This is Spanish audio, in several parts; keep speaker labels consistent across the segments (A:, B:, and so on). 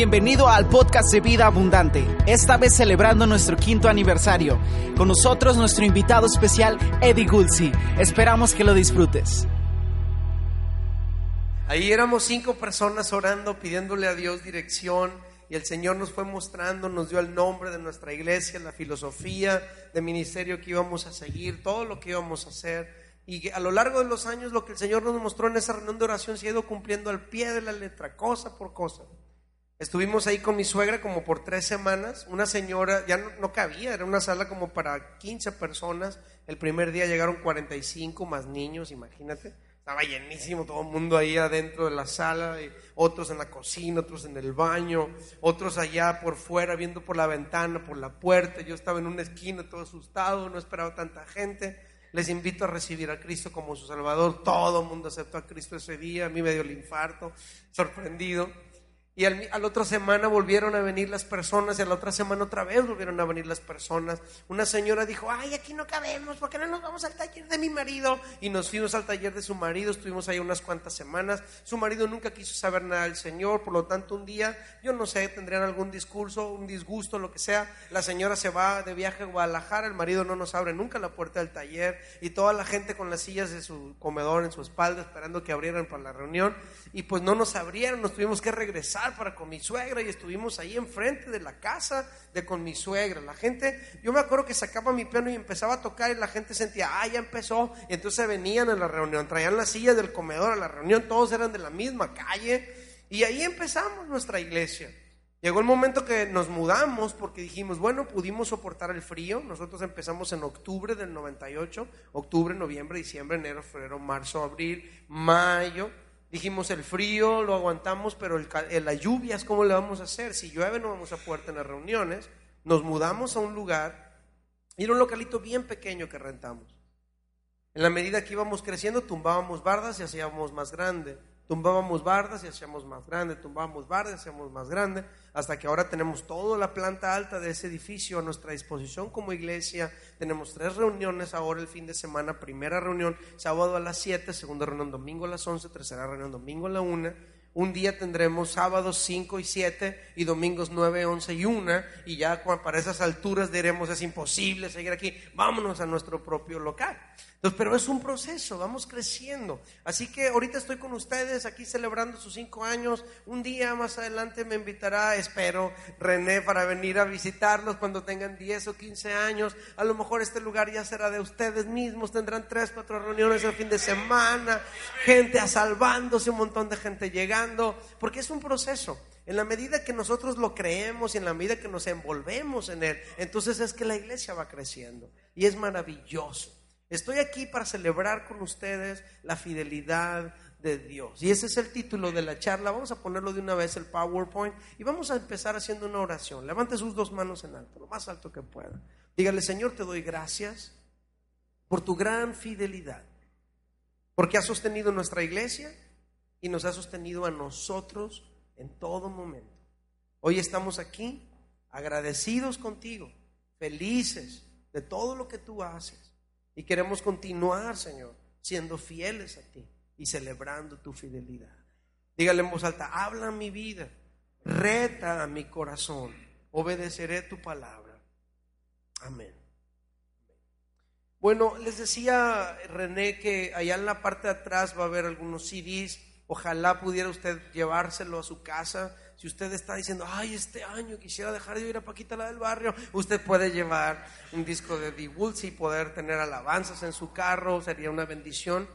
A: Bienvenido al podcast de Vida Abundante, esta vez celebrando nuestro quinto aniversario. Con nosotros nuestro invitado especial, Eddie Gulsi. Esperamos que lo disfrutes.
B: Ahí éramos cinco personas orando, pidiéndole a Dios dirección y el Señor nos fue mostrando, nos dio el nombre de nuestra iglesia, la filosofía de ministerio que íbamos a seguir, todo lo que íbamos a hacer. Y a lo largo de los años lo que el Señor nos mostró en esa reunión de oración se ha ido cumpliendo al pie de la letra, cosa por cosa. Estuvimos ahí con mi suegra como por tres semanas. Una señora, ya no, cabía, era una sala como para 15 personas. El primer día llegaron 45 más niños, imagínate. Estaba llenísimo todo el mundo ahí adentro de la sala, otros en la cocina, otros en el baño, otros allá por fuera viendo por la ventana, por la puerta. Yo estaba en una esquina todo asustado, no esperaba tanta gente. Les invito a recibir a Cristo como su Salvador. Todo el mundo aceptó a Cristo ese día. A mí me dio el infarto, sorprendido. Y al, a la otra semana volvieron a venir las personas y a la otra semana otra vez volvieron a venir las personas. Una señora dijo, ay, aquí no cabemos, ¿por qué no nos vamos al taller de mi marido? Y nos fuimos al taller de su marido, estuvimos ahí unas cuantas semanas. Su marido nunca quiso saber nada del Señor, por lo tanto un día, yo no sé, tendrían algún discurso, un disgusto, lo que sea. La señora se va de viaje a Guadalajara, el marido no nos abre nunca la puerta del taller y toda la gente con las sillas de su comedor en su espalda esperando que abrieran para la reunión. Y pues no nos abrieron, nos tuvimos que regresar para con mi suegra y estuvimos ahí enfrente de la casa de con mi suegra. La gente, yo me acuerdo que sacaba mi piano y empezaba a tocar y la gente sentía, ah, ya empezó. Entonces venían a la reunión, traían las sillas del comedor a la reunión, todos eran de la misma calle. Y ahí empezamos nuestra iglesia. Llegó el momento que nos mudamos porque dijimos, bueno, pudimos soportar el frío. Nosotros empezamos en octubre del 98, octubre, noviembre, diciembre, enero, febrero, marzo, abril, mayo. Dijimos el frío lo aguantamos, pero el, las lluvias, ¿cómo le vamos a hacer? Si llueve no vamos a poder tener reuniones. Nos mudamos a un lugar y era un localito bien pequeño que rentamos. En la medida que íbamos creciendo, tumbábamos bardas y hacíamos más grande. Tumbábamos bardas y hacíamos más grande, tumbábamos bardas y hacíamos más grande, hasta que ahora tenemos toda la planta alta de ese edificio a nuestra disposición como iglesia. Tenemos tres reuniones ahora el fin de semana. Primera reunión sábado a las 7, segunda reunión domingo a las 11, tercera reunión domingo a la 1. Un día tendremos sábados 5 y 7 y domingos 9, 11 y 1 y ya para esas alturas diremos es imposible seguir aquí, vámonos a nuestro propio local. Pero es un proceso, vamos creciendo. Así que ahorita estoy con ustedes aquí celebrando sus cinco años. Un día más adelante me invitará, espero, René, para venir a visitarlos cuando tengan 10 o 15 años. A lo mejor este lugar ya será de ustedes mismos. Tendrán tres, cuatro reuniones el fin de semana, gente salvándose, un montón de gente llegando, porque es un proceso. En la medida que nosotros lo creemos y en la medida que nos envolvemos en él, entonces es que la iglesia va creciendo. Y es maravilloso. Estoy aquí para celebrar con ustedes la fidelidad de Dios. Y ese es el título de la charla. Vamos a ponerlo de una vez el PowerPoint y vamos a empezar haciendo una oración. Levante sus dos manos en alto, lo más alto que pueda. Dígale, Señor, te doy gracias por tu gran fidelidad, porque has sostenido nuestra iglesia y nos has sostenido a nosotros en todo momento. Hoy estamos aquí agradecidos contigo, felices de todo lo que tú haces y queremos continuar, Señor, siendo fieles a ti y celebrando tu fidelidad. Dígale en voz alta, habla mi vida, reta a mi corazón, obedeceré tu palabra. Amén. Bueno, les decía René que allá en la parte de atrás va a haber algunos CDs. Ojalá pudiera usted llevárselo a su casa si usted está diciendo, ay, este año quisiera dejar de ir a Paquita la del barrio, usted puede llevar un disco de The Woods y poder tener alabanzas en su carro, sería una bendición.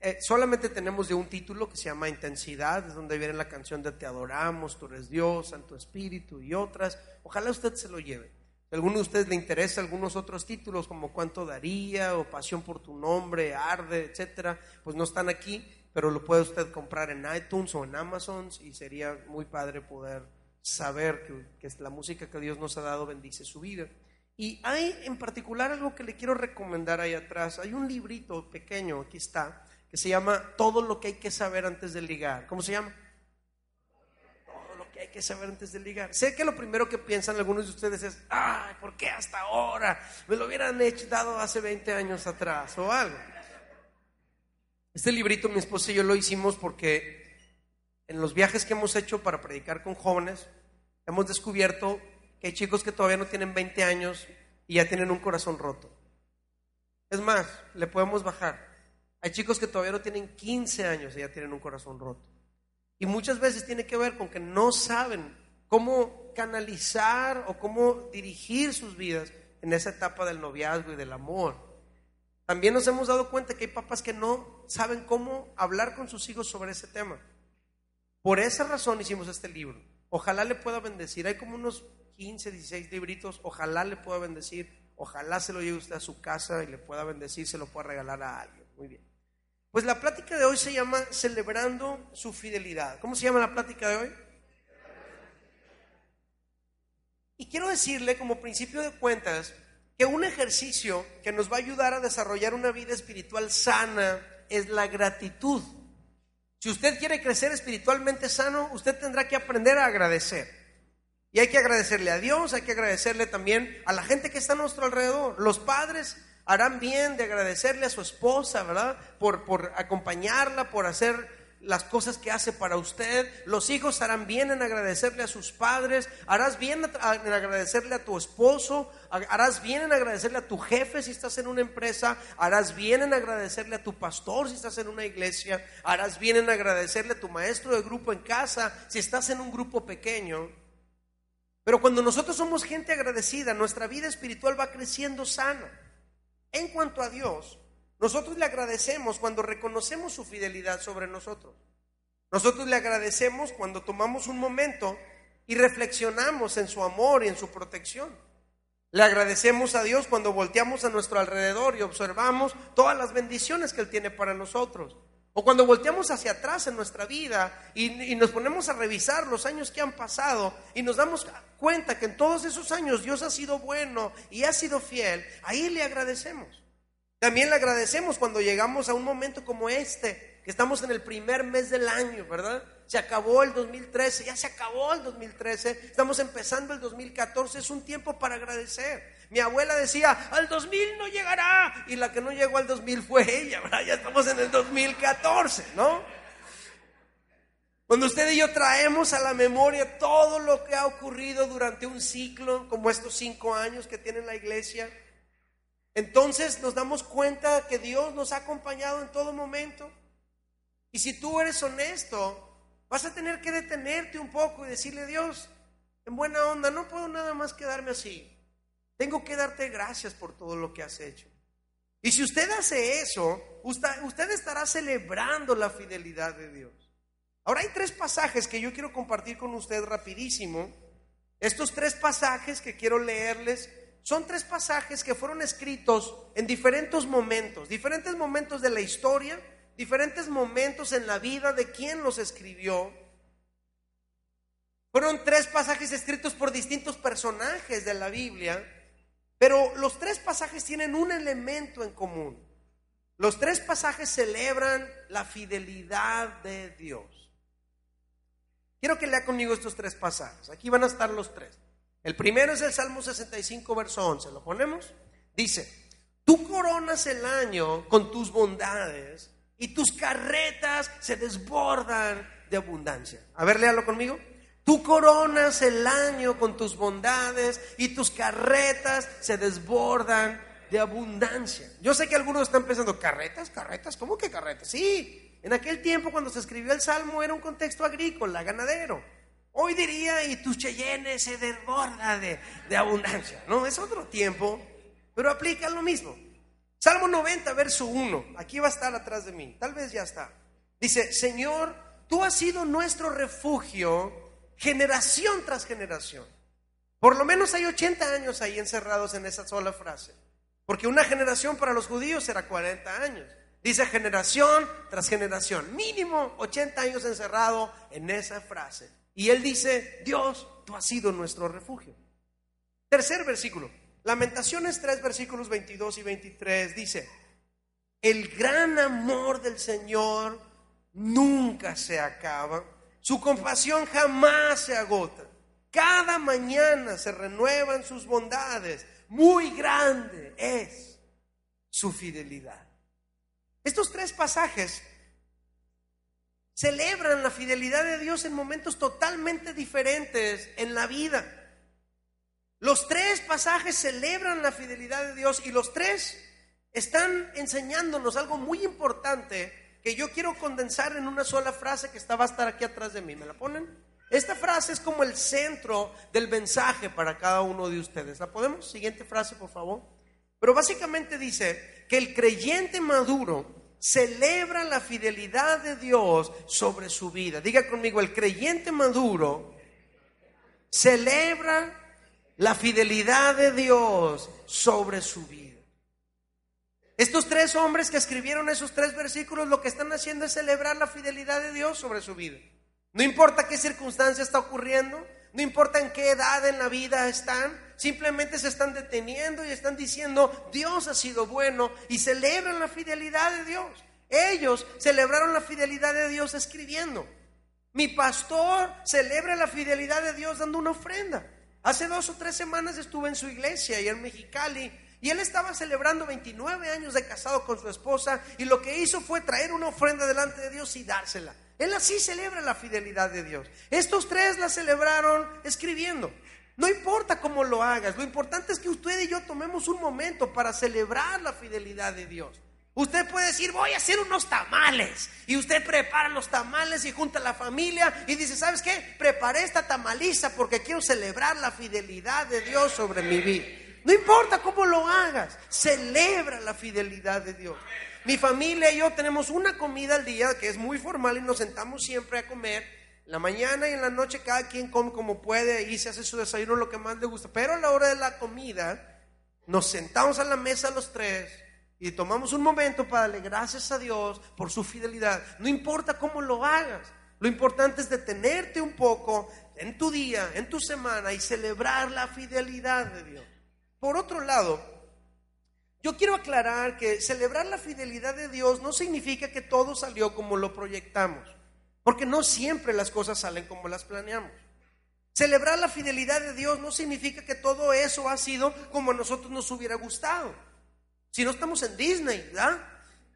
B: Eh, solamente tenemos de un título que se llama Intensidad, es donde viene la canción de Te adoramos, tú eres Dios, Santo Espíritu y otras. Ojalá usted se lo lleve. Si alguno de ustedes le interesa algunos otros títulos como Cuánto daría o Pasión por tu nombre, Arde, etcétera, pues no están aquí pero lo puede usted comprar en iTunes o en Amazon y sería muy padre poder saber que, que la música que Dios nos ha dado bendice su vida. Y hay en particular algo que le quiero recomendar ahí atrás. Hay un librito pequeño, aquí está, que se llama Todo lo que hay que saber antes de ligar. ¿Cómo se llama? Todo lo que hay que saber antes de ligar. Sé que lo primero que piensan algunos de ustedes es, ay, ¿por qué hasta ahora? Me lo hubieran hecho, dado hace 20 años atrás o algo. Este librito mi esposa y yo lo hicimos porque en los viajes que hemos hecho para predicar con jóvenes, hemos descubierto que hay chicos que todavía no tienen 20 años y ya tienen un corazón roto. Es más, le podemos bajar. Hay chicos que todavía no tienen 15 años y ya tienen un corazón roto. Y muchas veces tiene que ver con que no saben cómo canalizar o cómo dirigir sus vidas en esa etapa del noviazgo y del amor. También nos hemos dado cuenta que hay papás que no saben cómo hablar con sus hijos sobre ese tema. Por esa razón hicimos este libro. Ojalá le pueda bendecir. Hay como unos 15, 16 libritos. Ojalá le pueda bendecir. Ojalá se lo lleve usted a su casa y le pueda bendecir, se lo pueda regalar a alguien. Muy bien. Pues la plática de hoy se llama Celebrando su fidelidad. ¿Cómo se llama la plática de hoy? Y quiero decirle como principio de cuentas que un ejercicio que nos va a ayudar a desarrollar una vida espiritual sana es la gratitud. Si usted quiere crecer espiritualmente sano, usted tendrá que aprender a agradecer. Y hay que agradecerle a Dios, hay que agradecerle también a la gente que está a nuestro alrededor. Los padres harán bien de agradecerle a su esposa, ¿verdad? Por, por acompañarla, por hacer las cosas que hace para usted. Los hijos harán bien en agradecerle a sus padres. Harás bien en agradecerle a tu esposo. Harás bien en agradecerle a tu jefe si estás en una empresa. Harás bien en agradecerle a tu pastor si estás en una iglesia. Harás bien en agradecerle a tu maestro de grupo en casa si estás en un grupo pequeño. Pero cuando nosotros somos gente agradecida, nuestra vida espiritual va creciendo sana. En cuanto a Dios, nosotros le agradecemos cuando reconocemos su fidelidad sobre nosotros. Nosotros le agradecemos cuando tomamos un momento y reflexionamos en su amor y en su protección. Le agradecemos a Dios cuando volteamos a nuestro alrededor y observamos todas las bendiciones que Él tiene para nosotros. O cuando volteamos hacia atrás en nuestra vida y, nos ponemos a revisar los años que han pasado y nos damos cuenta que en todos esos años Dios ha sido bueno y ha sido fiel, ahí le agradecemos. También le agradecemos cuando llegamos a un momento como este, que estamos en el primer mes del año, ¿verdad? Se acabó el 2013, ya se acabó el 2013, estamos empezando el 2014, es un tiempo para agradecer. Mi abuela decía, al 2000 no llegará, y la que no llegó al 2000 fue ella, ¿verdad? Ya estamos en el 2014, ¿no? Cuando usted y yo traemos a la memoria todo lo que ha ocurrido durante un ciclo, como estos cinco años que tiene la iglesia, entonces nos damos cuenta que Dios nos ha acompañado en todo momento. Y si tú eres honesto, Vas a tener que detenerte un poco y decirle, Dios, en buena onda, no puedo nada más quedarme así. Tengo que darte gracias por todo lo que has hecho. Y si usted hace eso, usted, estará celebrando la fidelidad de Dios. Ahora hay tres pasajes que yo quiero compartir con usted rapidísimo. Estos tres pasajes que quiero leerles son tres pasajes que fueron escritos en diferentes momentos, diferentes momentos de la historia diferentes momentos en la vida de quien los escribió. Fueron tres pasajes escritos por distintos personajes de la Biblia, pero los tres pasajes tienen un elemento en común. Los tres pasajes celebran la fidelidad de Dios. Quiero que lea conmigo estos tres pasajes. Aquí van a estar los tres. El primero es el Salmo 65, verso 11. ¿Lo ponemos? Dice, tú coronas el año con tus bondades y tus carretas se desbordan de abundancia. A ver, léalo conmigo. Tú coronas el año con tus bondades y tus carretas se desbordan de abundancia. Yo sé que algunos están pensando, ¿carretas? ¿Carretas? ¿Cómo que carretas? Sí, en aquel tiempo cuando se escribió el Salmo era un contexto agrícola, ganadero. Hoy diría, y tu Cheyenne se desborda de, abundancia. No, es otro tiempo, pero aplica lo mismo. Salmo 90, verso 1. Aquí va a estar atrás de mí. Tal vez ya está. Dice, Señor, tú has sido nuestro refugio generación tras generación. Por lo menos hay 80 años ahí encerrados en esa sola frase. Porque una generación para los judíos era 40 años. Dice generación tras generación, mínimo 80 años encerrado en esa frase. Y él dice, Dios, tú has sido nuestro refugio. Tercer versículo, Lamentaciones 3, versículos 22 y 23 dice, el gran amor del Señor nunca se acaba, su compasión jamás se agota. Cada mañana se renuevan sus bondades, muy grande es su fidelidad. Estos tres pasajes celebran la fidelidad de Dios en momentos totalmente diferentes en la vida. Los tres pasajes celebran la fidelidad de Dios y los tres están enseñándonos algo muy importante que yo quiero condensar en una sola frase que está, va a estar aquí atrás de mí. ¿Me la ponen? Esta frase es como el centro del mensaje para cada uno de ustedes. ¿La podemos? Siguiente frase, por favor. Pero básicamente dice que el creyente maduro celebra la fidelidad de Dios sobre su vida. Diga conmigo, el creyente maduro celebra la fidelidad de Dios sobre su vida. Estos tres hombres que escribieron esos tres versículos lo que están haciendo es celebrar la fidelidad de Dios sobre su vida. No importa qué circunstancia está ocurriendo, no importa en qué edad en la vida están, simplemente se están deteniendo y están diciendo, Dios ha sido bueno y celebran la fidelidad de Dios. Ellos celebraron la fidelidad de Dios escribiendo. Mi pastor celebra la fidelidad de Dios dando una ofrenda. Hace dos o tres semanas estuve en su iglesia y en Mexicali y él estaba celebrando 29 años de casado con su esposa y lo que hizo fue traer una ofrenda delante de Dios y dársela. Él así celebra la fidelidad de Dios. Estos tres la celebraron escribiendo. No importa cómo lo hagas, lo importante es que usted y yo tomemos un momento para celebrar la fidelidad de Dios. Usted puede decir, voy a hacer unos tamales. Y usted prepara los tamales y junta a la familia y dice, ¿sabes qué? Preparé esta tamaliza porque quiero celebrar la fidelidad de Dios sobre mi vida. No importa cómo lo hagas, celebra la fidelidad de Dios. Mi familia y yo tenemos una comida al día que es muy formal y nos sentamos siempre a comer. La mañana y en la noche cada quien come como puede y se hace su desayuno lo que más le gusta. Pero a la hora de la comida nos sentamos a la mesa los tres y tomamos un momento para darle gracias a Dios por su fidelidad. No importa cómo lo hagas. Lo importante es detenerte un poco en tu día, en tu semana y celebrar la fidelidad de Dios. Por otro lado, yo quiero aclarar que celebrar la fidelidad de Dios no significa que todo salió como lo proyectamos, porque no siempre las cosas salen como las planeamos. Celebrar la fidelidad de Dios no significa que todo eso ha sido como a nosotros nos hubiera gustado. Si no estamos en Disney, ¿verdad?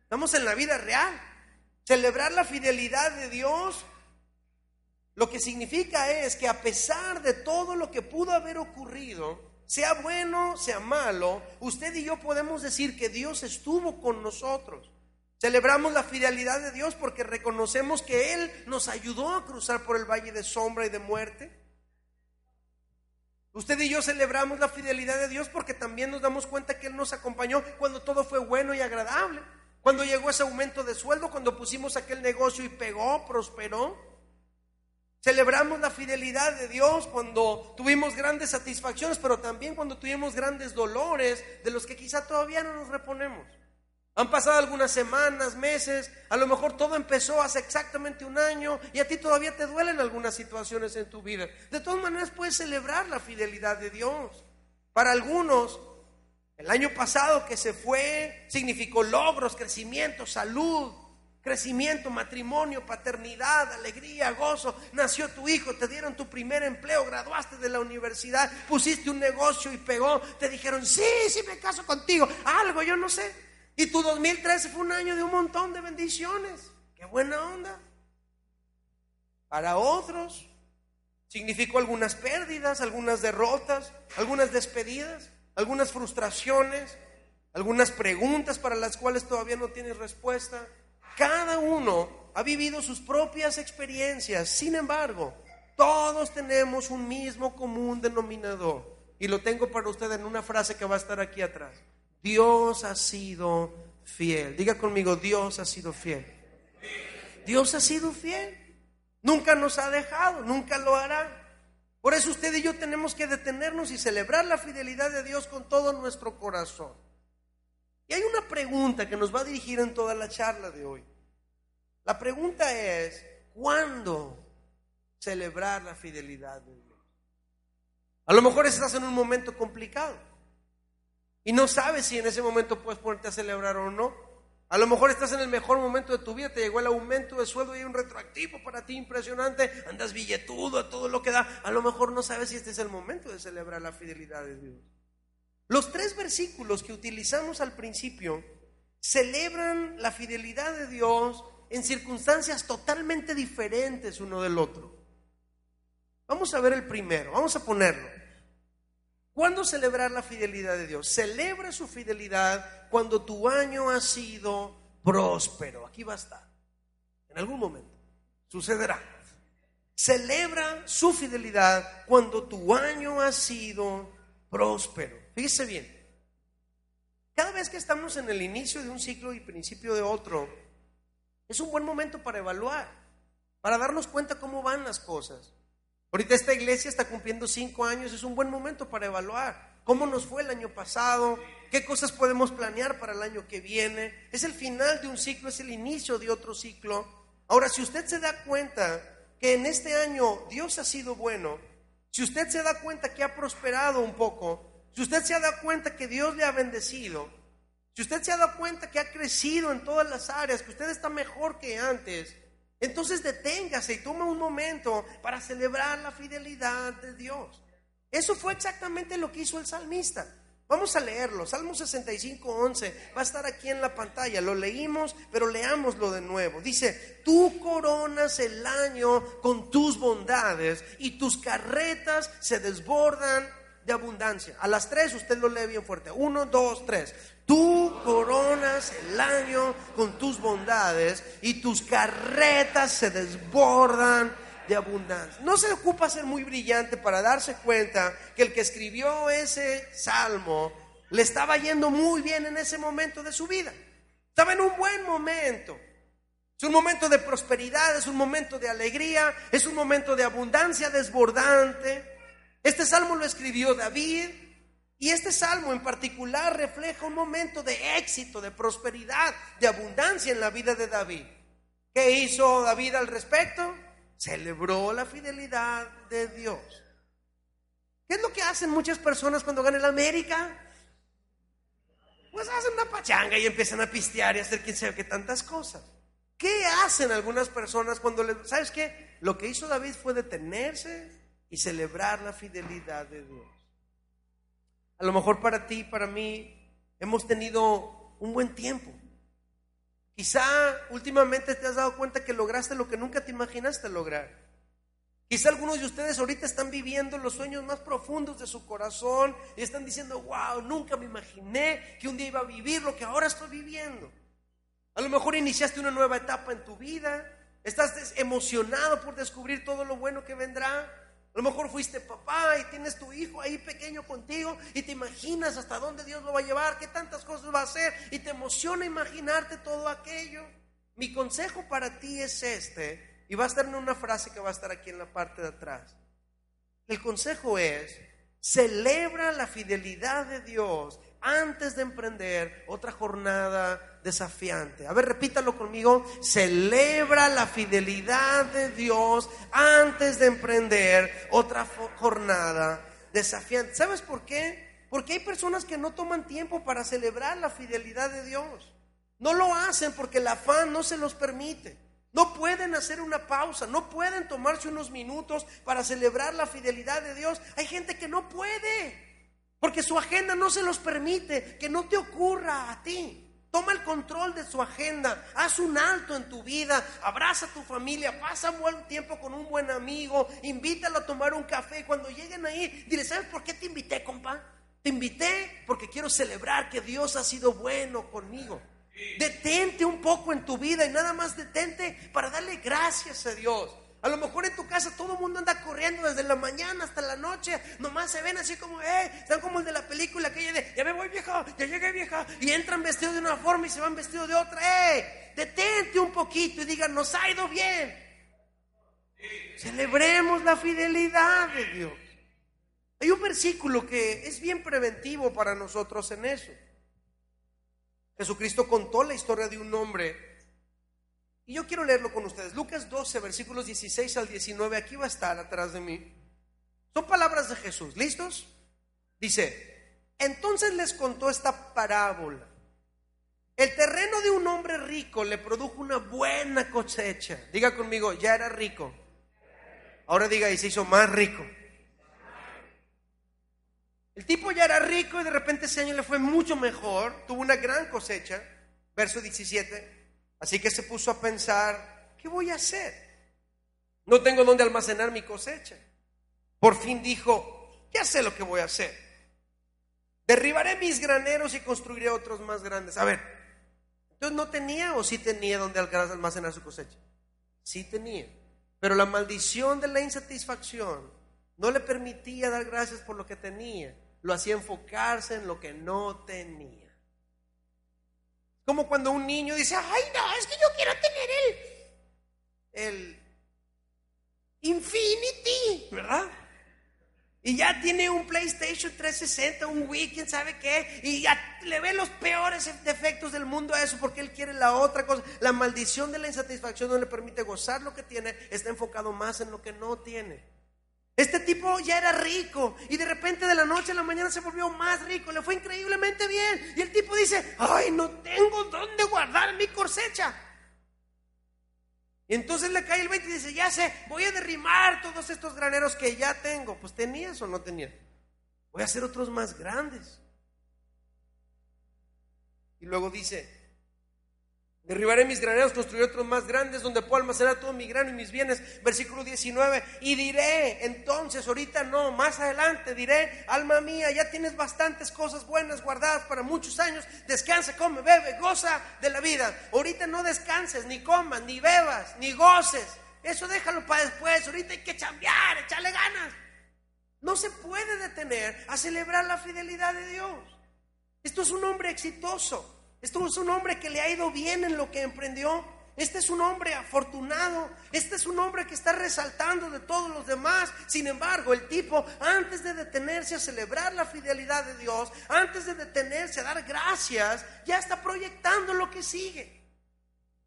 B: Estamos en la vida real. Celebrar la fidelidad de Dios lo que significa es que a pesar de todo lo que pudo haber ocurrido, sea bueno, sea malo, usted y yo podemos decir que Dios estuvo con nosotros. Celebramos la fidelidad de Dios porque reconocemos que Él nos ayudó a cruzar por el valle de sombra y de muerte. Usted y yo celebramos la fidelidad de Dios porque también nos damos cuenta que Él nos acompañó cuando todo fue bueno y agradable. Cuando llegó ese aumento de sueldo, cuando pusimos aquel negocio y pegó, prosperó. Celebramos la fidelidad de Dios cuando tuvimos grandes satisfacciones, pero también cuando tuvimos grandes dolores de los que quizá todavía no nos reponemos. Han pasado algunas semanas, meses, a lo mejor todo empezó hace exactamente un año y a ti todavía te duelen algunas situaciones en tu vida. De todas maneras puedes celebrar la fidelidad de Dios. Para algunos, el año pasado que se fue significó logros, crecimiento, salud, crecimiento, matrimonio, paternidad, alegría, gozo. Nació tu hijo, te dieron tu primer empleo, graduaste de la universidad, pusiste un negocio y pegó. Te dijeron, sí, sí me caso contigo. Algo, yo no sé. Y tu 2013 fue un año de un montón de bendiciones. Qué buena onda. Para otros significó algunas pérdidas, algunas derrotas, algunas despedidas, algunas frustraciones, algunas preguntas para las cuales todavía no tienes respuesta. Cada uno ha vivido sus propias experiencias. Sin embargo, todos tenemos un mismo común denominador. Y lo tengo para usted en una frase que va a estar aquí atrás. Dios ha sido fiel. Diga conmigo, Dios ha sido fiel. Dios ha sido fiel. Nunca nos ha dejado, nunca lo hará. Por eso usted y yo tenemos que detenernos y celebrar la fidelidad de Dios con todo nuestro corazón. Y hay una pregunta que nos va a dirigir en toda la charla de hoy. La pregunta es, ¿cuándo celebrar la fidelidad de Dios? A lo mejor estás en un momento complicado y no sabes si en ese momento puedes ponerte a celebrar o no. A lo mejor estás en el mejor momento de tu vida, te llegó el aumento de sueldo y un retroactivo para ti impresionante, andas billetudo a todo lo que da. A lo mejor no sabes si este es el momento de celebrar la fidelidad de Dios. Los tres versículos que utilizamos al principio celebran la fidelidad de Dios en circunstancias totalmente diferentes uno del otro. Vamos a ver el primero, vamos a ponerlo. ¿Cuándo celebrar la fidelidad de Dios? Celebra su fidelidad cuando tu año ha sido próspero. Aquí va a estar. En algún momento. Sucederá. Celebra su fidelidad cuando tu año ha sido próspero. Fíjese bien. Cada vez que estamos en el inicio de un ciclo y principio de otro, es un buen momento para evaluar, para darnos cuenta cómo van las cosas. Ahorita esta iglesia está cumpliendo cinco años, es un buen momento para evaluar cómo nos fue el año pasado, qué cosas podemos planear para el año que viene. Es el final de un ciclo, es el inicio de otro ciclo. Ahora, si usted se da cuenta que en este año Dios ha sido bueno, si usted se da cuenta que ha prosperado un poco, si usted se ha dado cuenta que Dios le ha bendecido, si usted se ha dado cuenta que ha crecido en todas las áreas, que usted está mejor que antes, entonces deténgase y tome un momento para celebrar la fidelidad de Dios. Eso fue exactamente lo que hizo el salmista. Vamos a leerlo. Salmo 65, 11. Va a estar aquí en la pantalla. Lo leímos, pero leámoslo de nuevo. Dice, tú coronas el año con tus bondades y tus carretas se desbordan de abundancia. A las tres usted lo lee bien fuerte. Uno, dos, tres. Tú coronas el año con tus bondades y tus carretas se desbordan de abundancia. No se ocupa ser muy brillante para darse cuenta que el que escribió ese salmo le estaba yendo muy bien en ese momento de su vida. Estaba en un buen momento. Es un momento de prosperidad, es un momento de alegría, es un momento de abundancia desbordante. Este salmo lo escribió David y este salmo en particular refleja un momento de éxito, de prosperidad, de abundancia en la vida de David. ¿Qué hizo David al respecto? Celebró la fidelidad de Dios. ¿Qué es lo que hacen muchas personas cuando ganan la América? Pues hacen una pachanga y empiezan a pistear y a hacer quién sabe qué tantas cosas. ¿Qué hacen algunas personas cuando le... ¿Sabes qué? Lo que hizo David fue detenerse, y celebrar la fidelidad de Dios. A lo mejor para ti, para mí, hemos tenido un buen tiempo. Quizá últimamente te has dado cuenta que lograste lo que nunca te imaginaste lograr. Quizá algunos de ustedes ahorita están viviendo los sueños más profundos de su corazón y están diciendo, wow, nunca me imaginé que un día iba a vivir lo que ahora estoy viviendo. A lo mejor iniciaste una nueva etapa en tu vida, estás emocionado por descubrir todo lo bueno que vendrá. A lo mejor fuiste papá y tienes tu hijo ahí pequeño contigo y te imaginas hasta dónde Dios lo va a llevar, qué tantas cosas va a hacer y te emociona imaginarte todo aquello. Mi consejo para ti es este y va a estar en una frase que va a estar aquí en la parte de atrás. El consejo es, celebra la fidelidad de Dios antes de emprender otra jornada desafiante. A ver, repítalo conmigo. Celebra la fidelidad de Dios antes de emprender otra jornada desafiante. ¿Sabes por qué? Porque hay personas que no toman tiempo para celebrar la fidelidad de Dios. No lo hacen porque el afán no se los permite. No pueden hacer una pausa, no pueden tomarse unos minutos para celebrar la fidelidad de Dios. Hay gente que no puede. Porque su agenda no se los permite. Que no te ocurra a ti. Toma el control de su agenda, haz un alto en tu vida, abraza a tu familia, pasa un buen tiempo con un buen amigo, invítalo a tomar un café. Cuando lleguen ahí, dile, ¿sabes por qué te invité, compa? Te invité porque quiero celebrar que Dios ha sido bueno conmigo. Detente un poco en tu vida y nada más detente para darle gracias a Dios. A lo mejor en tu casa todo el mundo anda corriendo desde la mañana hasta la noche. Nomás se ven así como, eh, están como el de la película aquella de, ya me voy vieja, ya llegué vieja. Y entran vestidos de una forma y se van vestidos de otra. Eh, detente un poquito y digan, nos ha ido bien. Celebremos la fidelidad de Dios. Hay un versículo que es bien preventivo para nosotros en eso. Jesucristo contó la historia de un hombre. Y yo quiero leerlo con ustedes. Lucas 12, versículos 16 al 19. Aquí va a estar atrás de mí. Son palabras de Jesús. ¿Listos? Dice, entonces les contó esta parábola. El terreno de un hombre rico le produjo una buena cosecha. Diga conmigo, ya era rico. Ahora diga, y se hizo más rico. El tipo ya era rico y de repente ese año le fue mucho mejor, tuvo una gran cosecha, verso 17. Así que se puso a pensar, ¿qué voy a hacer? No tengo dónde almacenar mi cosecha. Por fin dijo, ya sé lo que voy a hacer. Derribaré mis graneros y construiré otros más grandes. A ver, entonces no tenía o sí tenía donde almacenar su cosecha. Sí tenía. Pero la maldición de la insatisfacción no le permitía dar gracias por lo que tenía lo hacía enfocarse en lo que no tenía. Como cuando un niño dice, ay no, es que yo quiero tener el, el Infinity, ¿verdad? Y ya tiene un PlayStation 360, un Wii, quién sabe qué, y ya le ve los peores defectos del mundo a eso porque él quiere la otra cosa. La maldición de la insatisfacción no le permite gozar lo que tiene, está enfocado más en lo que no tiene. Este tipo ya era rico y de repente de la noche a la mañana se volvió más rico, le fue increíblemente bien. Y el tipo dice, ay, no tengo dónde guardar mi cosecha. Y entonces le cae el 20 y dice, ya sé, voy a derrimar todos estos graneros que ya tengo. Pues tenías o no tenías. Voy a hacer otros más grandes. Y luego dice, Derribaré mis graneros, construiré otros más grandes donde puedo almacenar todo mi grano y mis bienes. Versículo 19. Y diré, entonces, ahorita no, más adelante diré, alma mía, ya tienes bastantes cosas buenas guardadas para muchos años. Descansa, come, bebe, goza de la vida. Ahorita no descanses, ni comas, ni bebas, ni goces. Eso déjalo para después. Ahorita hay que chambear, echarle ganas. No se puede detener a celebrar la fidelidad de Dios. Esto es un hombre exitoso. Este es un hombre que le ha ido bien en lo que emprendió. Este es un hombre afortunado. Este es un hombre que está resaltando de todos los demás. Sin embargo, el tipo, antes de detenerse a celebrar la fidelidad de Dios, antes de detenerse a dar gracias, ya está proyectando lo que sigue.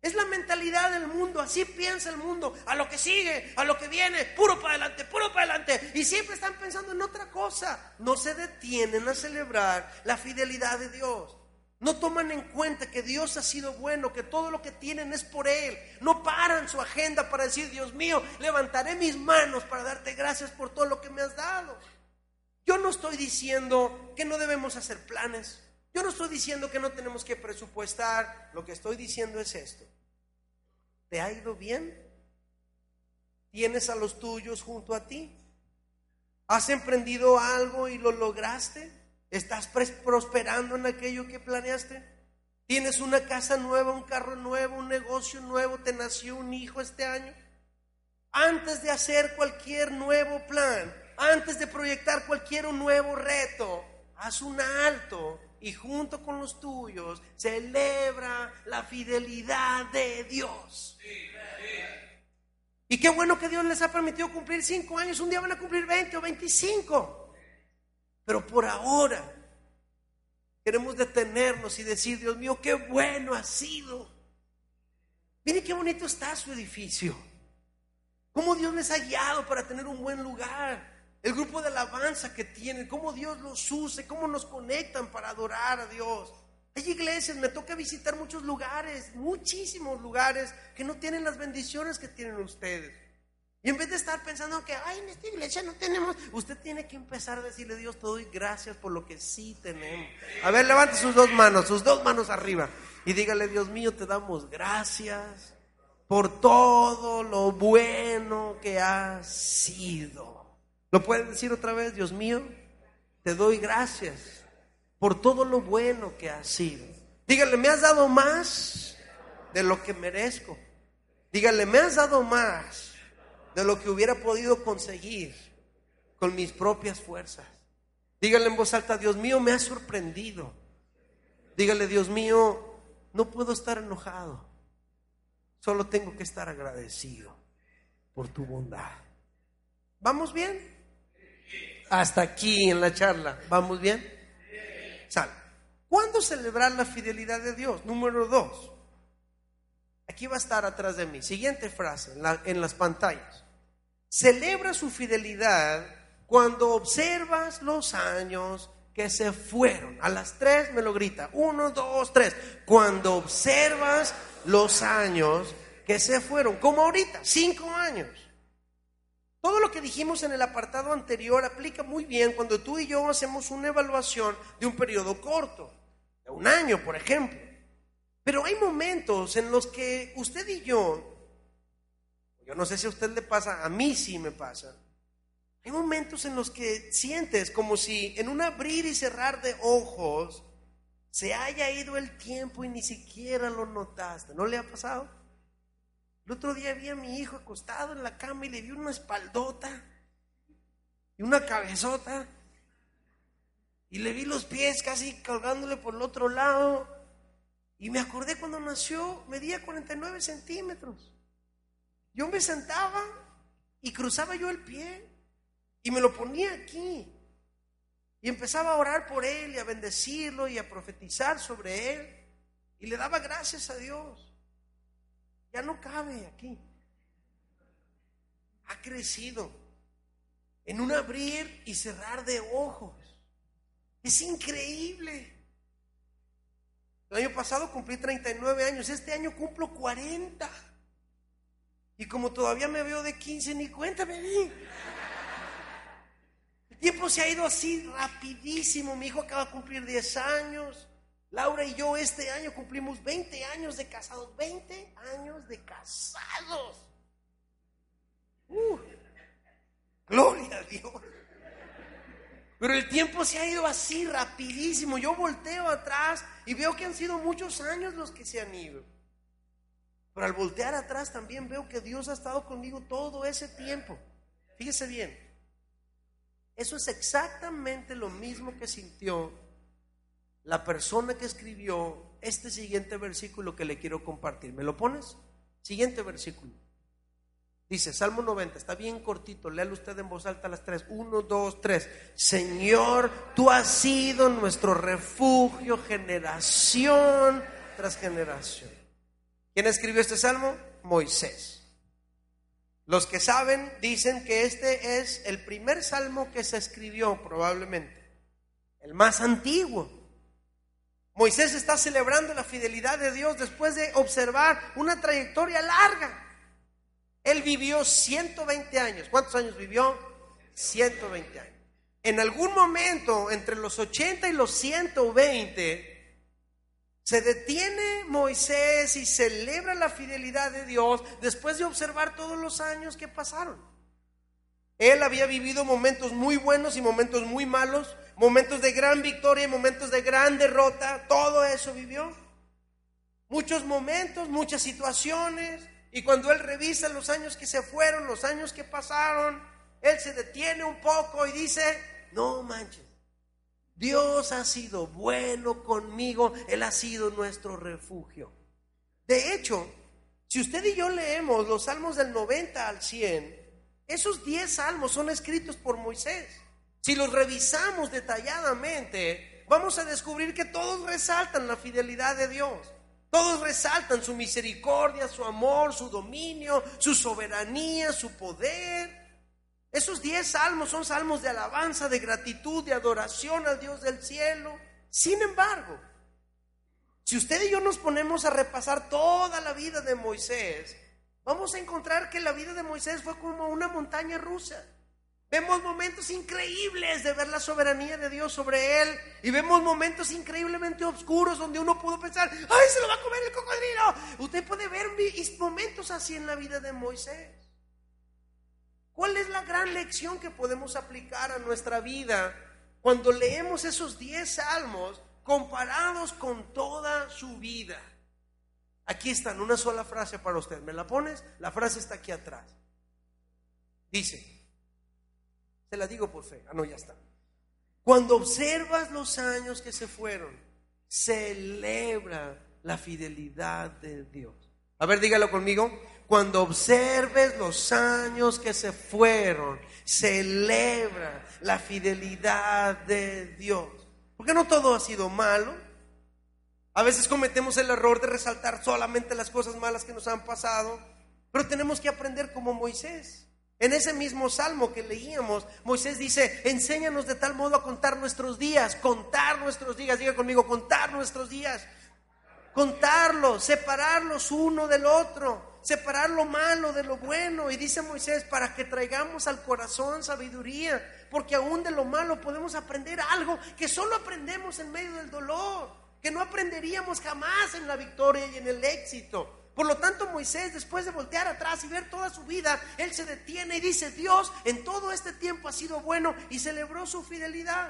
B: Es la mentalidad del mundo, así piensa el mundo, a lo que sigue, a lo que viene, puro para adelante, puro para adelante. Y siempre están pensando en otra cosa. No se detienen a celebrar la fidelidad de Dios. No toman en cuenta que Dios ha sido bueno, que todo lo que tienen es por Él. No paran su agenda para decir, Dios mío, levantaré mis manos para darte gracias por todo lo que me has dado. Yo no estoy diciendo que no debemos hacer planes. Yo no estoy diciendo que no tenemos que presupuestar. Lo que estoy diciendo es esto. ¿Te ha ido bien? ¿Tienes a los tuyos junto a ti? ¿Has emprendido algo y lo lograste? ¿Estás prosperando en aquello que planeaste? ¿Tienes una casa nueva, un carro nuevo, un negocio nuevo? ¿Te nació un hijo este año? Antes de hacer cualquier nuevo plan, antes de proyectar cualquier nuevo reto, haz un alto y junto con los tuyos celebra la fidelidad de Dios. Y qué bueno que Dios les ha permitido cumplir cinco años, un día van a cumplir 20 o 25. Pero por ahora queremos detenernos y decir, Dios mío, qué bueno ha sido. Mire qué bonito está su edificio. Cómo Dios les ha guiado para tener un buen lugar. El grupo de alabanza que tienen, cómo Dios los usa, cómo nos conectan para adorar a Dios. Hay iglesias, me toca visitar muchos lugares, muchísimos lugares que no tienen las bendiciones que tienen ustedes. Y en vez de estar pensando que, ay, en esta iglesia no tenemos, usted tiene que empezar a decirle, Dios, te doy gracias por lo que sí tenemos. A ver, levante sus dos manos, sus dos manos arriba. Y dígale, Dios mío, te damos gracias por todo lo bueno que has sido. ¿Lo puede decir otra vez, Dios mío? Te doy gracias por todo lo bueno que has sido. Dígale, me has dado más de lo que merezco. Dígale, me has dado más de lo que hubiera podido conseguir con mis propias fuerzas. Dígale en voz alta, Dios mío, me ha sorprendido. Dígale, Dios mío, no puedo estar enojado. Solo tengo que estar agradecido por tu bondad. ¿Vamos bien? Hasta aquí en la charla. ¿Vamos bien? Sal. ¿Cuándo celebrar la fidelidad de Dios? Número dos. Aquí va a estar atrás de mí. Siguiente frase en, la- en las pantallas. Celebra su fidelidad cuando observas los años que se fueron. A las tres me lo grita. Uno, dos, tres. Cuando observas los años que se fueron. Como ahorita, cinco años. Todo lo que dijimos en el apartado anterior aplica muy bien cuando tú y yo hacemos una evaluación de un periodo corto, de un año, por ejemplo. Pero hay momentos en los que usted y yo, yo no sé si a usted le pasa, a mí sí me pasa, hay momentos en los que sientes como si en un abrir y cerrar de ojos se haya ido el tiempo y ni siquiera lo notaste. ¿No le ha pasado? El otro día vi a mi hijo acostado en la cama y le vi una espaldota y una cabezota. Y le vi los pies casi colgándole por el otro lado. Y me acordé cuando nació, medía 49 centímetros. Yo me sentaba y cruzaba yo el pie y me lo ponía aquí. Y empezaba a orar por él y a bendecirlo y a profetizar sobre él. Y le daba gracias a Dios. Ya no cabe aquí. Ha crecido en un abrir y cerrar de ojos. Es increíble. El año pasado cumplí 39 años, este año cumplo 40. Y como todavía me veo de 15, ni cuenta me di. El tiempo se ha ido así rapidísimo. Mi hijo acaba de cumplir 10 años. Laura y yo este año cumplimos 20 años de casados. 20 años de casados. Uh, gloria a Dios. Pero el tiempo se ha ido así rapidísimo. Yo volteo atrás y veo que han sido muchos años los que se han ido. Pero al voltear atrás también veo que Dios ha estado conmigo todo ese tiempo. Fíjese bien. Eso es exactamente lo mismo que sintió la persona que escribió este siguiente versículo que le quiero compartir. ¿Me lo pones? Siguiente versículo. Dice, Salmo 90, está bien cortito, léalo usted en voz alta las tres. Uno, dos, tres. Señor, tú has sido nuestro refugio generación tras generación. ¿Quién escribió este salmo? Moisés. Los que saben dicen que este es el primer salmo que se escribió probablemente, el más antiguo. Moisés está celebrando la fidelidad de Dios después de observar una trayectoria larga. Él vivió 120 años. ¿Cuántos años vivió? 120 años. En algún momento, entre los 80 y los 120, se detiene Moisés y celebra la fidelidad de Dios después de observar todos los años que pasaron. Él había vivido momentos muy buenos y momentos muy malos, momentos de gran victoria y momentos de gran derrota, todo eso vivió. Muchos momentos, muchas situaciones, y cuando él revisa los años que se fueron, los años que pasaron, él se detiene un poco y dice, no manches, Dios ha sido bueno conmigo, Él ha sido nuestro refugio. De hecho, si usted y yo leemos los salmos del 90 al 100, esos 10 salmos son escritos por Moisés. Si los revisamos detalladamente, vamos a descubrir que todos resaltan la fidelidad de Dios. Todos resaltan su misericordia, su amor, su dominio, su soberanía, su poder. Esos diez salmos son salmos de alabanza, de gratitud, de adoración al Dios del cielo. Sin embargo, si usted y yo nos ponemos a repasar toda la vida de Moisés, vamos a encontrar que la vida de Moisés fue como una montaña rusa. Vemos momentos increíbles de ver la soberanía de Dios sobre él y vemos momentos increíblemente oscuros donde uno pudo pensar, ¡ay, se lo va a comer el cocodrilo! Usted puede ver momentos así en la vida de Moisés. ¿Cuál es la gran lección que podemos aplicar a nuestra vida cuando leemos esos 10 salmos comparados con toda su vida? Aquí están, una sola frase para usted. ¿Me la pones? La frase está aquí atrás. Dice, se la digo por fe. Ah, no, ya está. Cuando observas los años que se fueron, celebra la fidelidad de Dios. A ver, dígalo conmigo. Cuando observes los años que se fueron, celebra la fidelidad de Dios. Porque no todo ha sido malo, A veces cometemos el error de resaltar solamente las cosas malas que nos han pasado, pero tenemos que aprender como Moisés. En ese mismo salmo que leíamos, Moisés dice, enséñanos de tal modo a contar nuestros días, contar nuestros días, diga conmigo, contar nuestros días, contarlos, separarlos uno del otro, separar lo malo de lo bueno. Y dice Moisés, para que traigamos al corazón sabiduría, porque aún de lo malo podemos aprender algo que solo aprendemos en medio del dolor, que no aprenderíamos jamás en la victoria y en el éxito. Por lo tanto, Moisés, después de voltear atrás y ver toda su vida, él se detiene y dice, Dios en todo este tiempo ha sido bueno y celebró su fidelidad.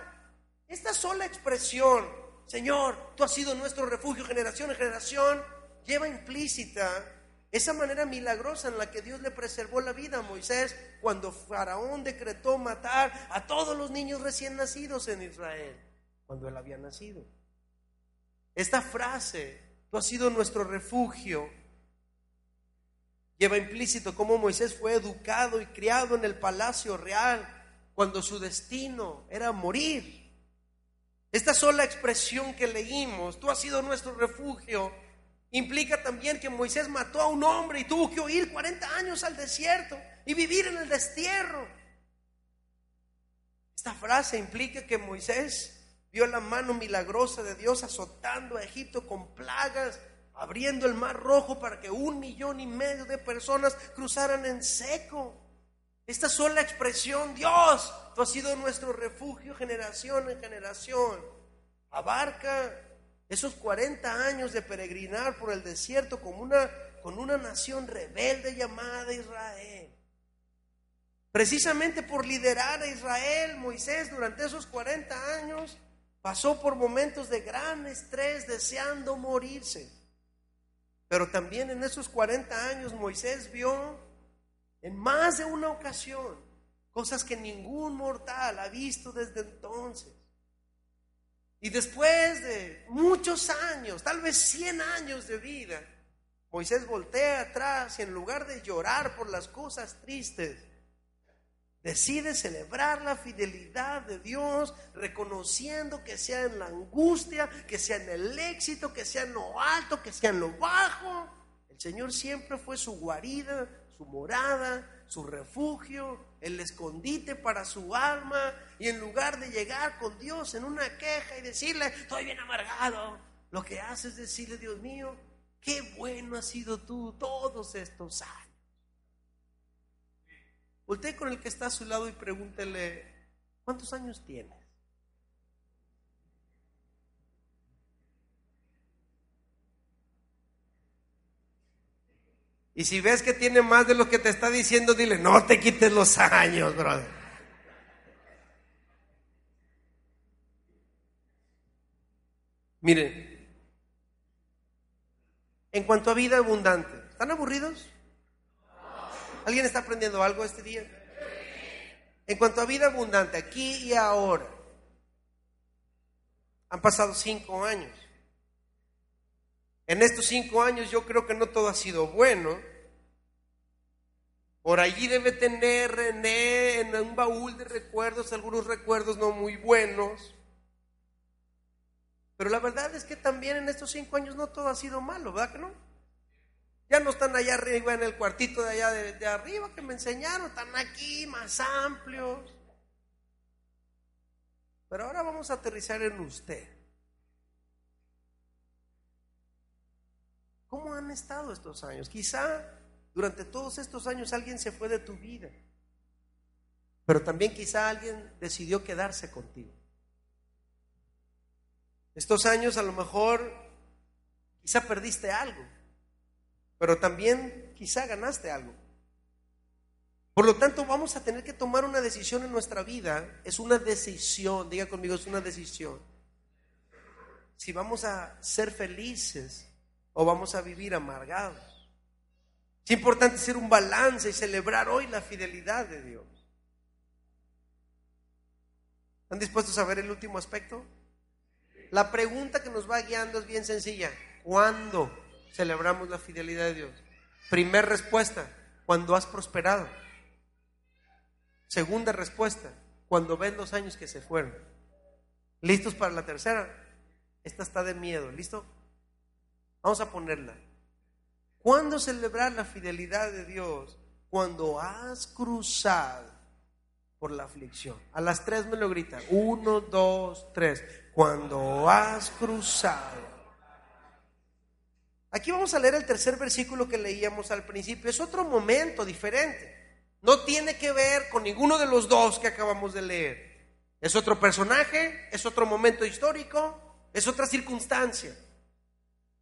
B: Esta sola expresión, Señor, tú has sido nuestro refugio generación en generación, lleva implícita esa manera milagrosa en la que Dios le preservó la vida a Moisés cuando Faraón decretó matar a todos los niños recién nacidos en Israel, cuando él había nacido. Esta frase, tú has sido nuestro refugio, lleva implícito cómo Moisés fue educado y criado en el palacio real cuando su destino era morir. Esta sola expresión que leímos, tú has sido nuestro refugio, implica también que Moisés mató a un hombre y tuvo que huir 40 años al desierto y vivir en el destierro. Esta frase implica que Moisés vio la mano milagrosa de Dios azotando a Egipto con plagas abriendo el mar rojo para que un millón y medio de personas cruzaran en seco. Esta sola expresión, Dios, tú has sido nuestro refugio generación en generación, abarca esos 40 años de peregrinar por el desierto como una, con una nación rebelde llamada Israel. Precisamente por liderar a Israel, Moisés durante esos 40 años pasó por momentos de gran estrés deseando morirse. Pero también en esos 40 años Moisés vio en más de una ocasión cosas que ningún mortal ha visto desde entonces. Y después de muchos años, tal vez 100 años de vida, Moisés voltea atrás y en lugar de llorar por las cosas tristes, Decide celebrar la fidelidad de Dios, reconociendo que sea en la angustia, que sea en el éxito, que sea en lo alto, que sea en lo bajo. El Señor siempre fue su guarida, su morada, su refugio, el escondite para su alma. Y en lugar de llegar con Dios en una queja y decirle, estoy bien amargado, lo que hace es decirle, Dios mío, qué bueno has sido tú todos estos años. Voltee con el que está a su lado y pregúntele, ¿cuántos años tienes? Y si ves que tiene más de lo que te está diciendo, dile, no te quites los años, brother. Miren, en cuanto a vida abundante, ¿están aburridos? ¿Alguien está aprendiendo algo este día? En cuanto a vida abundante, aquí y ahora, han pasado cinco años. En estos cinco años yo creo que no todo ha sido bueno. Por allí debe tener René en un baúl de recuerdos, algunos recuerdos no muy buenos. Pero la verdad es que también en estos cinco años no todo ha sido malo, ¿verdad que no? Ya no están allá arriba en el cuartito de allá de, arriba que me enseñaron, están aquí más amplios. Pero ahora vamos a aterrizar en usted. ¿Cómo han estado estos años? Quizá durante todos estos años alguien se fue de tu vida, pero también quizá alguien decidió quedarse contigo. Estos años a lo mejor quizá perdiste algo pero también quizá ganaste algo. Por lo tanto, vamos a tener que tomar una decisión en nuestra vida. Es una decisión, diga conmigo, es una decisión. Si vamos a ser felices o vamos a vivir amargados. Es importante hacer un balance y celebrar hoy la fidelidad de Dios. ¿Están dispuestos a ver el último aspecto? La pregunta que nos va guiando es bien sencilla. ¿Cuándo? Celebramos la fidelidad de Dios? Primer respuesta, cuando has prosperado. Segunda respuesta, cuando ves los años que se fueron. ¿Listos para la tercera? Esta está de miedo, ¿listo? Vamos a ponerla. ¿Cuándo celebrar la fidelidad de Dios? Cuando has cruzado por la aflicción. A las tres me lo gritan. Uno, dos, tres. Cuando has cruzado. Aquí vamos a leer el tercer versículo que leíamos al principio. Es otro momento diferente. No tiene que ver con ninguno de los dos que acabamos de leer. Es otro personaje, es otro momento histórico, es otra circunstancia.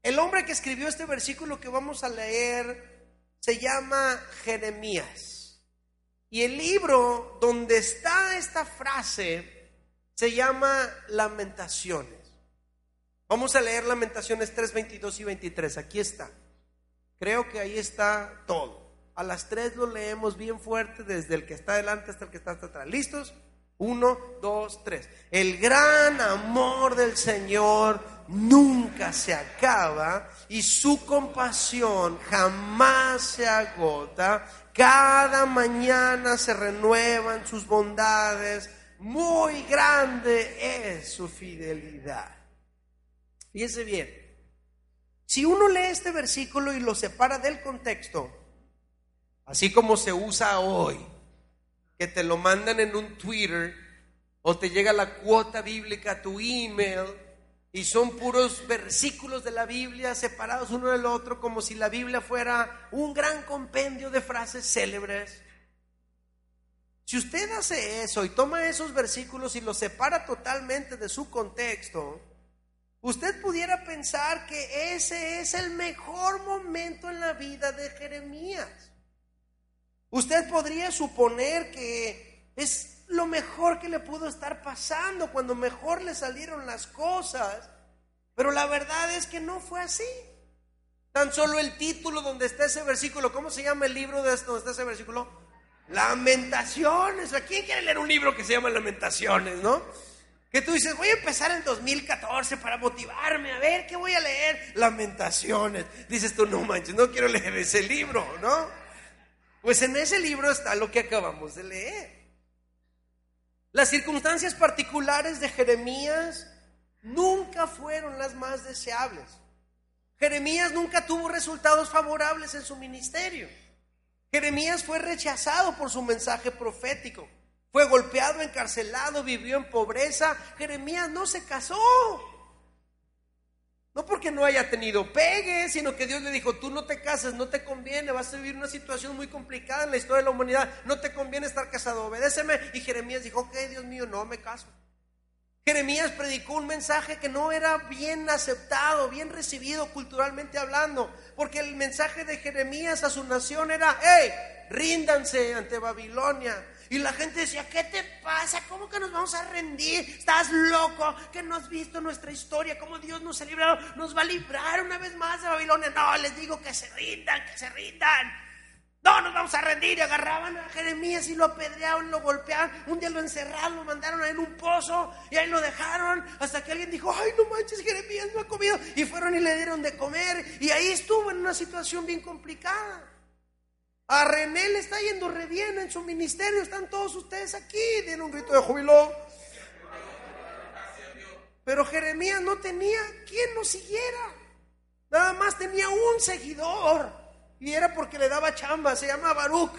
B: El hombre que escribió este versículo que vamos a leer se llama Jeremías. Y el libro donde está esta frase se llama Lamentaciones. Vamos a leer Lamentaciones 3, 22 y 23. Aquí está. Creo que ahí está todo. A las 3 lo leemos bien fuerte desde el que está adelante hasta el que está hasta atrás. ¿Listos? Uno, dos, tres. El gran amor del Señor nunca se acaba y su compasión jamás se agota. Cada mañana se renuevan sus bondades. Muy grande es su fidelidad. Fíjese bien. Si uno lee este versículo y lo separa del contexto, así como se usa hoy, que te lo mandan en un Twitter o te llega la cuota bíblica a tu email y son puros versículos de la Biblia separados uno del otro como si la Biblia fuera un gran compendio de frases célebres. Si usted hace eso y toma esos versículos y los separa totalmente de su contexto, usted pudiera pensar que ese es el mejor momento en la vida de Jeremías. Usted podría suponer que es lo mejor que le pudo estar pasando cuando mejor le salieron las cosas, pero la verdad es que no fue así. Tan solo el título donde está ese versículo, ¿cómo se llama el libro de donde está ese versículo? Lamentaciones. ¿A quién quiere leer un libro que se llama Lamentaciones, no? Tú dices, voy a empezar en 2014 para motivarme, a ver, ¿qué voy a leer? Lamentaciones. Dices tú, no manches, no quiero leer ese libro, ¿no? Pues en ese libro está lo que acabamos de leer. Las circunstancias particulares de Jeremías nunca fueron las más deseables. Jeremías nunca tuvo resultados favorables en su ministerio. Jeremías fue rechazado por su mensaje profético. Fue golpeado, encarcelado, vivió en pobreza. Jeremías no se casó. No porque no haya tenido pegue, sino que Dios le dijo, tú no te cases, no te conviene, vas a vivir una situación muy complicada en la historia de la humanidad, no te conviene estar casado, obedéceme. Y Jeremías dijo, ok, Dios mío, no me caso. Jeremías predicó un mensaje que no era bien aceptado, bien recibido culturalmente hablando, porque el mensaje de Jeremías a su nación era, hey, ríndanse ante Babilonia, y la gente decía, ¿qué te pasa? ¿Cómo que nos vamos a rendir? ¿Estás loco? ¿Que no has visto nuestra historia? ¿Cómo Dios nos ha librado? Nos va a librar una vez más de Babilonia. No, les digo que se rindan, que se rindan. No, nos vamos a rendir. Y agarraban a Jeremías y lo apedreaban, lo golpeaban. Un día lo encerraron, lo mandaron en un pozo y ahí lo dejaron. Hasta que alguien dijo, ay, no manches, Jeremías no ha comido. Y fueron y le dieron de comer. Y ahí estuvo en una situación bien complicada. A René le está yendo re bien en su ministerio. Están todos ustedes aquí. Dieron un grito de júbilo. Pero Jeremías no tenía quien lo siguiera. Nada más tenía un seguidor. Y era porque le daba chamba. Se llama Baruch.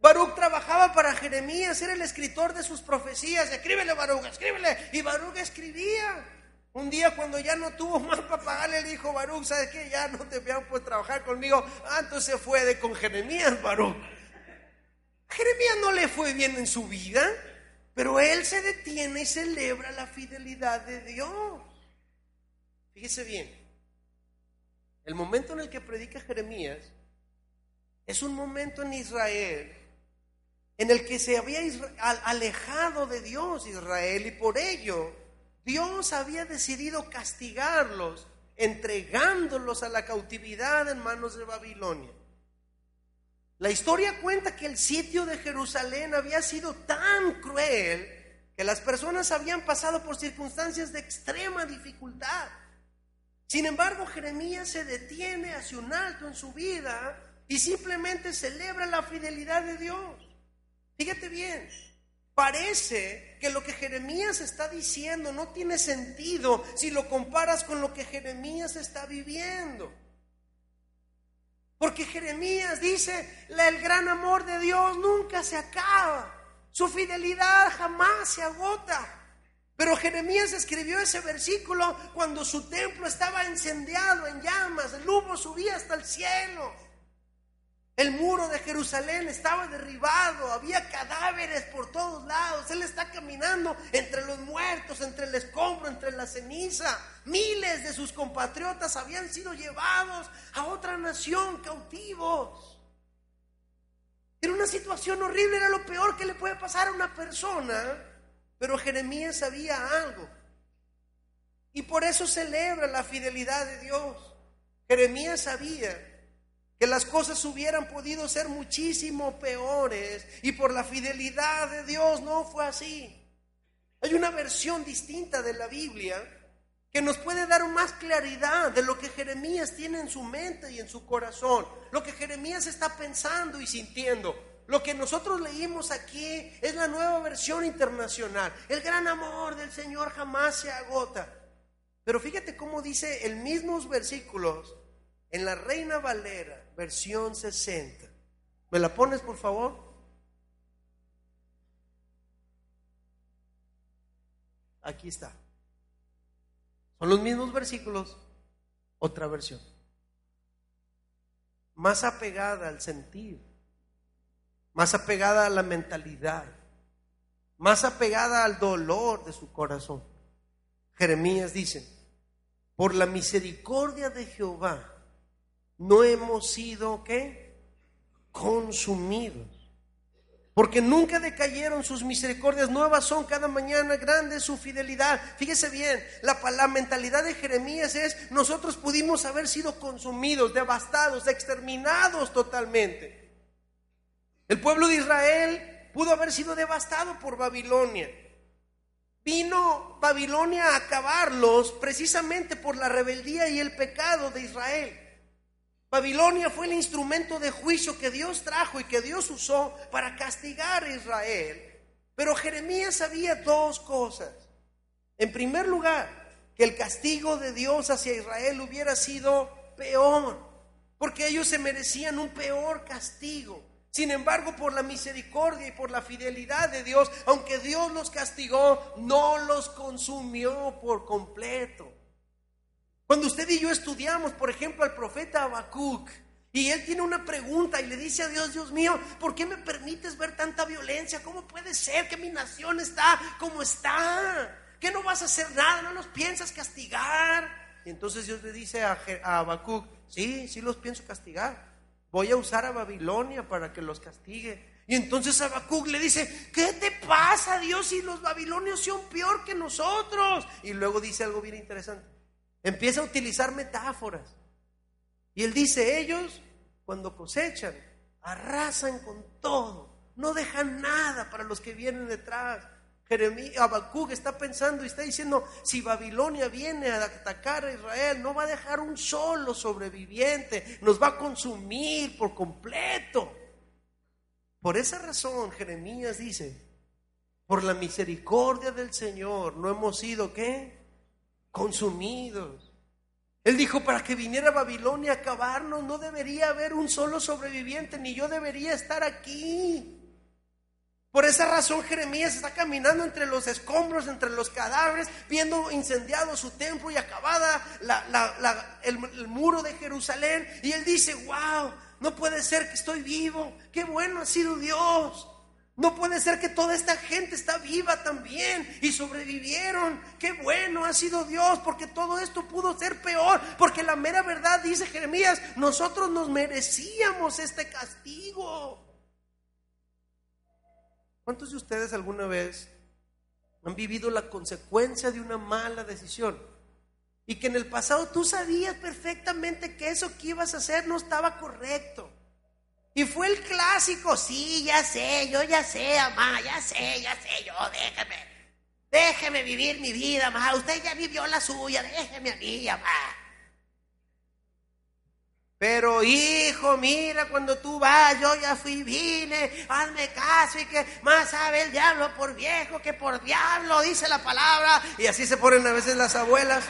B: Baruch trabajaba para Jeremías. Era el escritor de sus profecías. Escríbele, Baruch, escríbele. Y Baruch escribía. Un día cuando ya no tuvo más para pagarle, le dijo Baruch, ¿sabes qué? Ya no te vean pues trabajar conmigo. Ah, entonces fue de con Jeremías, Baruch. Jeremías no le fue bien en su vida, pero él se detiene y celebra la fidelidad de Dios. Fíjese bien, el momento en el que predica Jeremías es un momento en Israel en el que se había alejado de Dios Israel y por ello Dios había decidido castigarlos, entregándolos a la cautividad en manos de Babilonia. La historia cuenta que el sitio de Jerusalén había sido tan cruel que las personas habían pasado por circunstancias de extrema dificultad. Sin embargo, Jeremías se detiene hacia un alto en su vida y simplemente celebra la fidelidad de Dios. Fíjate bien, parece que lo que Jeremías está diciendo no tiene sentido si lo comparas con lo que Jeremías está viviendo. Porque Jeremías dice, el gran amor de Dios nunca se acaba, su fidelidad jamás se agota. Pero Jeremías escribió ese versículo cuando su templo estaba encendiado en llamas, el humo subía hasta el cielo. El muro de Jerusalén estaba derribado, había cadáveres por todos lados. Él está caminando entre los muertos, entre el escombro, entre la ceniza. Miles de sus compatriotas habían sido llevados a otra nación cautivos. Era una situación horrible, era lo peor que le puede pasar a una persona. Pero Jeremías sabía algo. Y por eso celebra la fidelidad de Dios. Jeremías sabía que las cosas hubieran podido ser muchísimo peores y por la fidelidad de Dios no fue así. Hay una versión distinta de la Biblia que nos puede dar más claridad de lo que Jeremías tiene en su mente y en su corazón, lo que Jeremías está pensando y sintiendo. Lo que nosotros leímos aquí es la nueva versión internacional. El gran amor del Señor jamás se agota. Pero fíjate cómo dice el mismos versículos en la Reina Valera, versión 60. ¿Me la pones, por favor? Aquí está. Son los mismos versículos, otra versión. Más apegada al sentir, más apegada a la mentalidad, más apegada al dolor de su corazón. Jeremías dice, por la misericordia de Jehová, no hemos sido, ¿qué? Consumidos. Porque nunca decayeron sus misericordias, nuevas son cada mañana, grande su fidelidad. Fíjese bien, la, la mentalidad de Jeremías es, nosotros pudimos haber sido consumidos, devastados, exterminados totalmente. El pueblo de Israel pudo haber sido devastado por Babilonia. Vino Babilonia a acabarlos precisamente por la rebeldía y el pecado de Israel. Babilonia fue el instrumento de juicio que Dios trajo y que Dios usó para castigar a Israel. Pero Jeremías sabía dos cosas. En primer lugar, que el castigo de Dios hacia Israel hubiera sido peor, porque ellos se merecían un peor castigo. Sin embargo, por la misericordia y por la fidelidad de Dios, aunque Dios los castigó, no los consumió por completo. Cuando usted y yo estudiamos, por ejemplo, al profeta Habacuc, y él tiene una pregunta y le dice a Dios, Dios mío, ¿por qué me permites ver tanta violencia? ¿Cómo puede ser que mi nación está como está? ¿Que no vas a hacer nada? ¿No los piensas castigar? Y entonces Dios le dice a, Habacuc, sí, sí los pienso castigar. Voy a usar a Babilonia para que los castigue. Y entonces Habacuc le dice, ¿qué te pasa Dios si los babilonios son peor que nosotros? Y luego dice algo bien interesante. Empieza a utilizar metáforas. Y él dice, ellos cuando cosechan, arrasan con todo, no dejan nada para los que vienen detrás. Jeremías, Habacuc está pensando y está diciendo, si Babilonia viene a atacar a Israel, no va a dejar un solo sobreviviente, nos va a consumir por completo. Por esa razón Jeremías dice, por la misericordia del Señor no hemos sido, ¿qué? Consumidos. Él dijo, para que viniera Babilonia a acabarnos, no debería haber un solo sobreviviente, ni yo debería estar aquí. Por esa razón Jeremías está caminando entre los escombros, entre los cadáveres, viendo incendiado su templo y acabada el, el muro de Jerusalén. Y él dice, wow, no puede ser que estoy vivo, qué bueno ha sido Dios. No puede ser que toda esta gente está viva también y sobrevivieron. Qué bueno ha sido Dios porque todo esto pudo ser peor. Porque la mera verdad, dice Jeremías, nosotros nos merecíamos este castigo. ¿Cuántos de ustedes alguna vez han vivido la consecuencia de una mala decisión? Y que en el pasado tú sabías perfectamente que eso que ibas a hacer no estaba correcto. Y fue el clásico, sí, ya sé, yo ya sé, mamá, ya sé, ya sé, yo, déjeme, déjeme vivir mi vida, mamá, usted ya vivió la suya, déjeme a mí, mamá. Pero hijo, mira, cuando tú vas, yo ya fui, vine, hazme caso y que más sabe el diablo por viejo que por diablo, dice la palabra. Y así se ponen a veces las abuelas.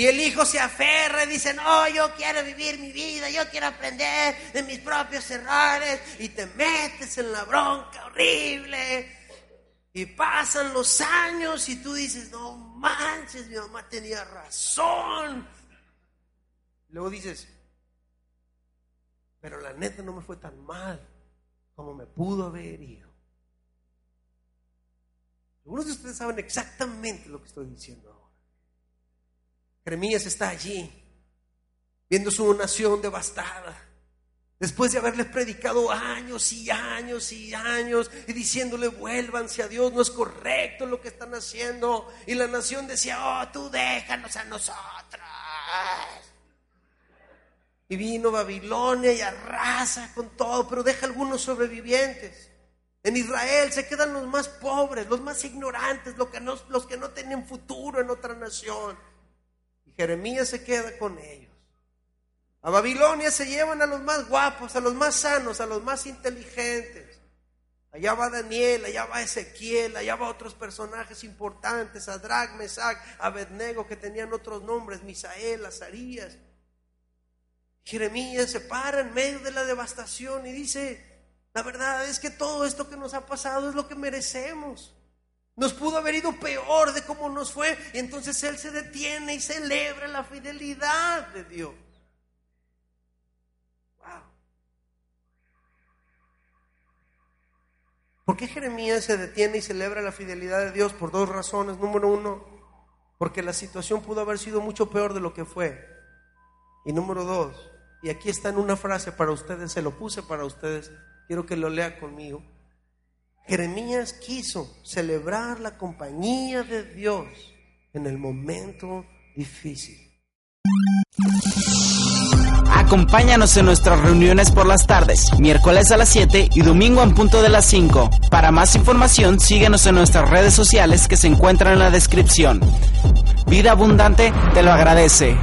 B: Y el hijo se aferra y dice, no, yo quiero vivir mi vida, yo quiero aprender de mis propios errores. Y te metes en la bronca horrible. Y pasan los años y tú dices, no manches, mi mamá tenía razón. Luego dices, pero la neta no me fue tan mal como me pudo haber ido. Algunos de ustedes saben exactamente lo que estoy diciendo. Jeremías está allí, viendo su nación devastada Después de haberles predicado años y años y años y diciéndole vuélvanse a Dios, no es correcto lo que están haciendo. Y la nación decía, oh, tú déjanos a nosotros. Y vino Babilonia y arrasa con todo, pero deja algunos sobrevivientes. En Israel se quedan los más pobres, los más ignorantes, los que no, los que no tienen futuro en otra nación. Jeremías se queda con ellos. A Babilonia se llevan a los más guapos, a los más sanos, a los más inteligentes. Allá va Daniel, allá va Ezequiel, allá va otros personajes importantes, Adrach, Mesac, Abednego, que tenían otros nombres, Misael, Azarías. Jeremías se para en medio de la devastación y dice, la verdad es que todo esto que nos ha pasado es lo que merecemos. Nos pudo haber ido peor de cómo nos fue. Entonces Él se detiene y celebra la fidelidad de Dios. ¿Por qué Jeremías se detiene y celebra la fidelidad de Dios? Por dos razones. Número uno, porque la situación pudo haber sido mucho peor de lo que fue. Y número dos, y aquí está en una frase para ustedes, se lo puse para ustedes, quiero que lo lea conmigo. Jeremías quiso celebrar la compañía de Dios en el momento difícil.
A: Acompáñanos en nuestras reuniones por las tardes, miércoles a las 7 y domingo en punto de las 5. Para más información, síguenos en nuestras redes sociales que se encuentran en la descripción. Vida Abundante te lo agradece.